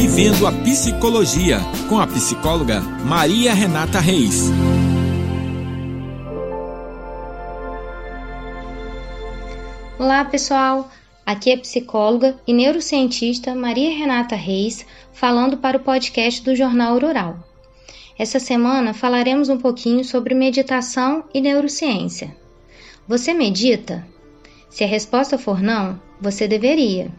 Vivendo a Psicologia, com a psicóloga Maria Renata Reis. Olá, pessoal! Aqui é a psicóloga e neurocientista Maria Renata Reis, falando para o podcast do Jornal Rural. Essa semana falaremos um pouquinho sobre meditação e neurociência. Você medita? Se a resposta for não, você deveria.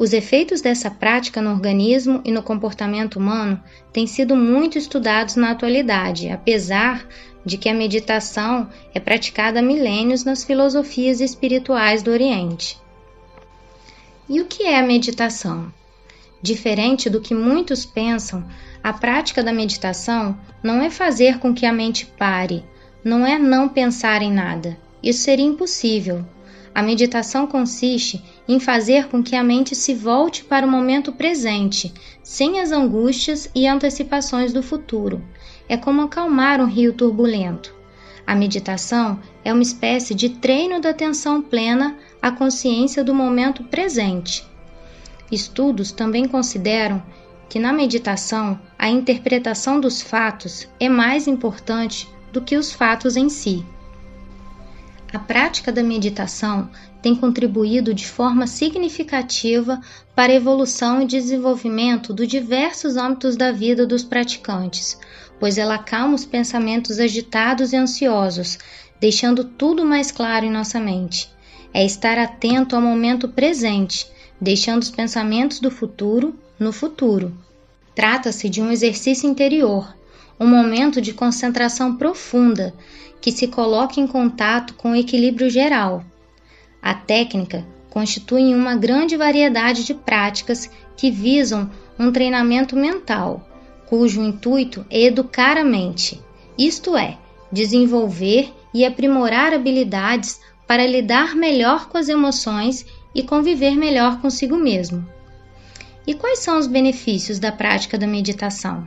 Os efeitos dessa prática no organismo e no comportamento humano têm sido muito estudados na atualidade, apesar de que a meditação é praticada há milênios nas filosofias espirituais do Oriente. E o que é a meditação? Diferente do que muitos pensam, a prática da meditação não é fazer com que a mente pare, não é não pensar em nada. Isso seria impossível. A meditação consiste em fazer com que a mente se volte para o momento presente, sem as angústias e antecipações do futuro. É como acalmar um rio turbulento. A meditação é uma espécie de treino da atenção plena à consciência do momento presente. Estudos também consideram que na meditação a interpretação dos fatos é mais importante do que os fatos em si. A prática da meditação tem contribuído de forma significativa para a evolução e desenvolvimento de diversos âmbitos da vida dos praticantes, pois ela acalma os pensamentos agitados e ansiosos, deixando tudo mais claro em nossa mente. É estar atento ao momento presente, deixando os pensamentos do futuro no futuro. Trata-se de um exercício interior, um momento de concentração profunda que se coloca em contato com o equilíbrio geral. A técnica constitui uma grande variedade de práticas que visam um treinamento mental, cujo intuito é educar a mente, isto é, desenvolver e aprimorar habilidades para lidar melhor com as emoções e conviver melhor consigo mesmo. E quais são os benefícios da prática da meditação?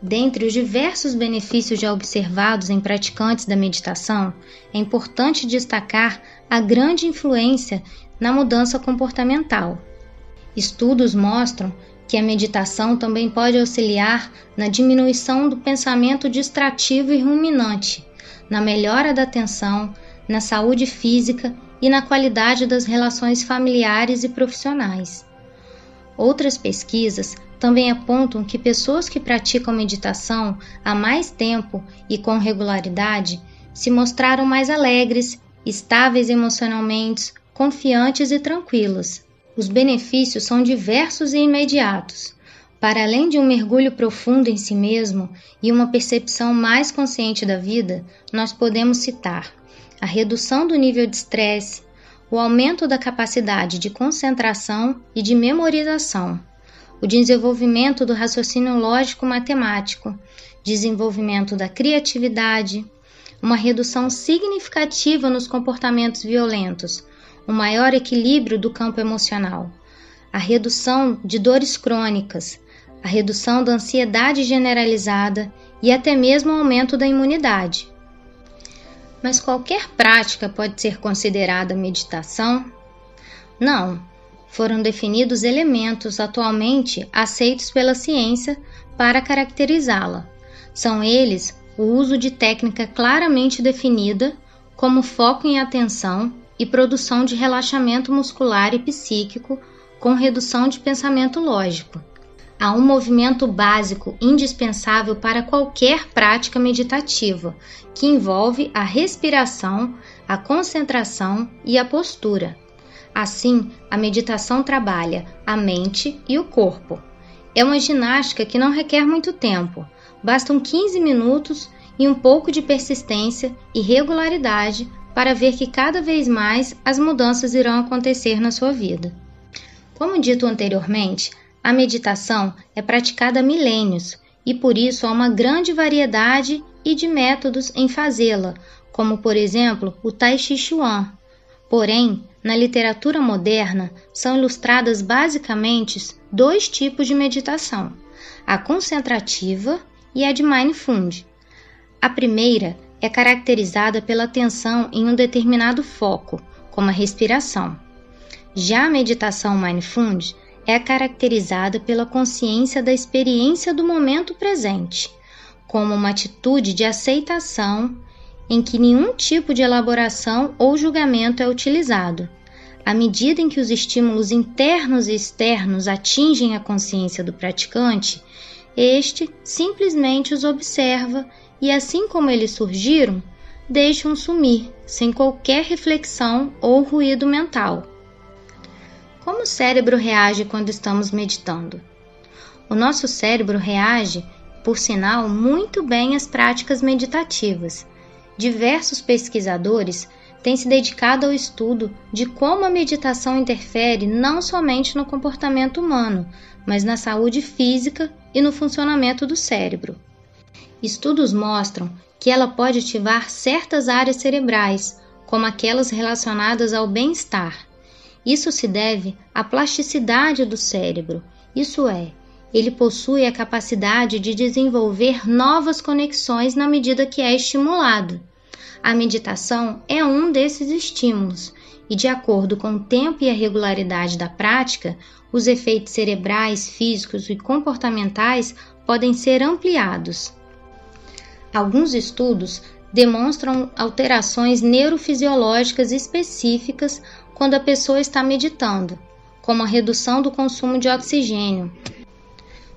Dentre os diversos benefícios já observados em praticantes da meditação, é importante destacar a grande influência na mudança comportamental. Estudos mostram que a meditação também pode auxiliar na diminuição do pensamento distrativo e ruminante, na melhora da atenção, na saúde física e na qualidade das relações familiares e profissionais. Outras pesquisas também apontam que pessoas que praticam meditação há mais tempo e com regularidade se mostraram mais alegres, estáveis emocionalmente, confiantes e tranquilas. Os benefícios são diversos e imediatos. Para além de um mergulho profundo em si mesmo e uma percepção mais consciente da vida, nós podemos citar a redução do nível de estresse, o aumento da capacidade de concentração e de memorização, o desenvolvimento do raciocínio lógico-matemático, desenvolvimento da criatividade, uma redução significativa nos comportamentos violentos, um maior equilíbrio do campo emocional, a redução de dores crônicas, a redução da ansiedade generalizada e até mesmo o aumento da imunidade. Mas qualquer prática pode ser considerada meditação? Não, foram definidos elementos atualmente aceitos pela ciência para caracterizá-la. São eles o uso de técnica claramente definida, como foco em atenção e produção de relaxamento muscular e psíquico, com redução de pensamento lógico. Há um movimento básico indispensável para qualquer prática meditativa, que envolve a respiração, a concentração e a postura. Assim, a meditação trabalha a mente e o corpo. É uma ginástica que não requer muito tempo, bastam 15 minutos e um pouco de persistência e regularidade para ver que cada vez mais as mudanças irão acontecer na sua vida. Como dito anteriormente, a meditação é praticada há milênios e por isso há uma grande variedade e de métodos em fazê-la, como por exemplo o Tai Chi Chuan. Porém, na literatura moderna, são ilustradas basicamente dois tipos de meditação: a concentrativa e a de mindfulness. A primeira é caracterizada pela atenção em um determinado foco, como a respiração. Já a meditação mindfulness é caracterizada pela consciência da experiência do momento presente, como uma atitude de aceitação em que nenhum tipo de elaboração ou julgamento é utilizado. À medida em que os estímulos internos e externos atingem a consciência do praticante, este simplesmente os observa e, assim como eles surgiram, deixam sumir, sem qualquer reflexão ou ruído mental. Como o cérebro reage quando estamos meditando? O nosso cérebro reage, por sinal, muito bem às práticas meditativas. Diversos pesquisadores têm se dedicado ao estudo de como a meditação interfere não somente no comportamento humano, mas na saúde física e no funcionamento do cérebro. Estudos mostram que ela pode ativar certas áreas cerebrais, como aquelas relacionadas ao bem-estar. Isso se deve à plasticidade do cérebro, isso é, ele possui a capacidade de desenvolver novas conexões na medida que é estimulado. A meditação é um desses estímulos, e de acordo com o tempo e a regularidade da prática, os efeitos cerebrais, físicos e comportamentais podem ser ampliados. Alguns estudos demonstram alterações neurofisiológicas específicas quando a pessoa está meditando, como a redução do consumo de oxigênio,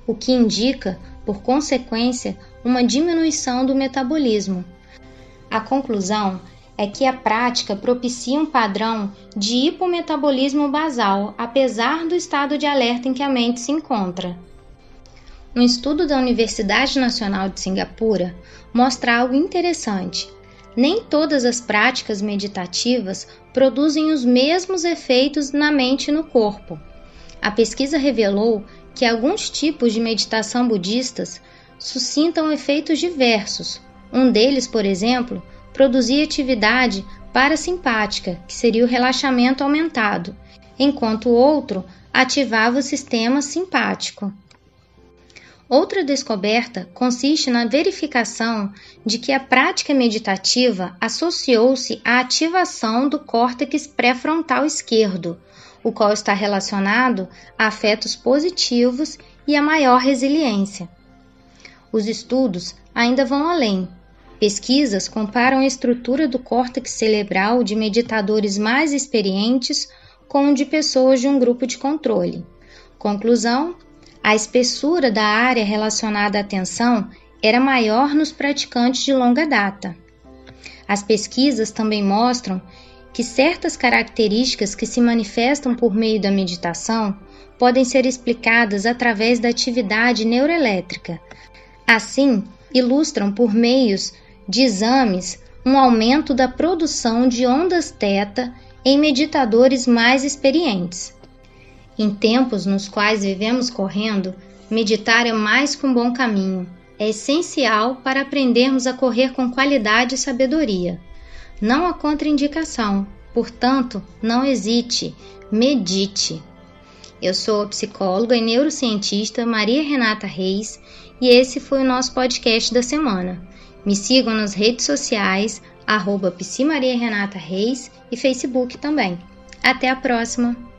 o que indica, por consequência, uma diminuição do metabolismo. A conclusão é que a prática propicia um padrão de hipometabolismo basal, apesar do estado de alerta em que a mente se encontra. Um estudo da Universidade Nacional de Singapura mostra algo interessante. Nem todas as práticas meditativas produzem os mesmos efeitos na mente e no corpo. A pesquisa revelou que alguns tipos de meditação budistas suscitam efeitos diversos. Um deles, por exemplo, produzia atividade parasimpática, que seria o relaxamento aumentado, enquanto o outro ativava o sistema simpático. Outra descoberta consiste na verificação de que a prática meditativa associou-se à ativação do córtex pré-frontal esquerdo, o qual está relacionado a afetos positivos e a maior resiliência. Os estudos ainda vão além. Pesquisas comparam a estrutura do córtex cerebral de meditadores mais experientes com o de pessoas de um grupo de controle. Conclusão: a espessura da área relacionada à atenção era maior nos praticantes de longa data. As pesquisas também mostram que certas características que se manifestam por meio da meditação podem ser explicadas através da atividade neuroelétrica. Assim, ilustram por meios de exames um aumento da produção de ondas θ em meditadores mais experientes. Em tempos nos quais vivemos correndo, meditar é mais que um bom caminho. É essencial para aprendermos a correr com qualidade e sabedoria. Não há contraindicação, portanto, não hesite, medite. Eu sou a psicóloga e neurocientista Maria Renata Reis e esse foi o nosso podcast da semana. Me sigam nas redes sociais, arroba Renata Reis e Facebook também. Até a próxima!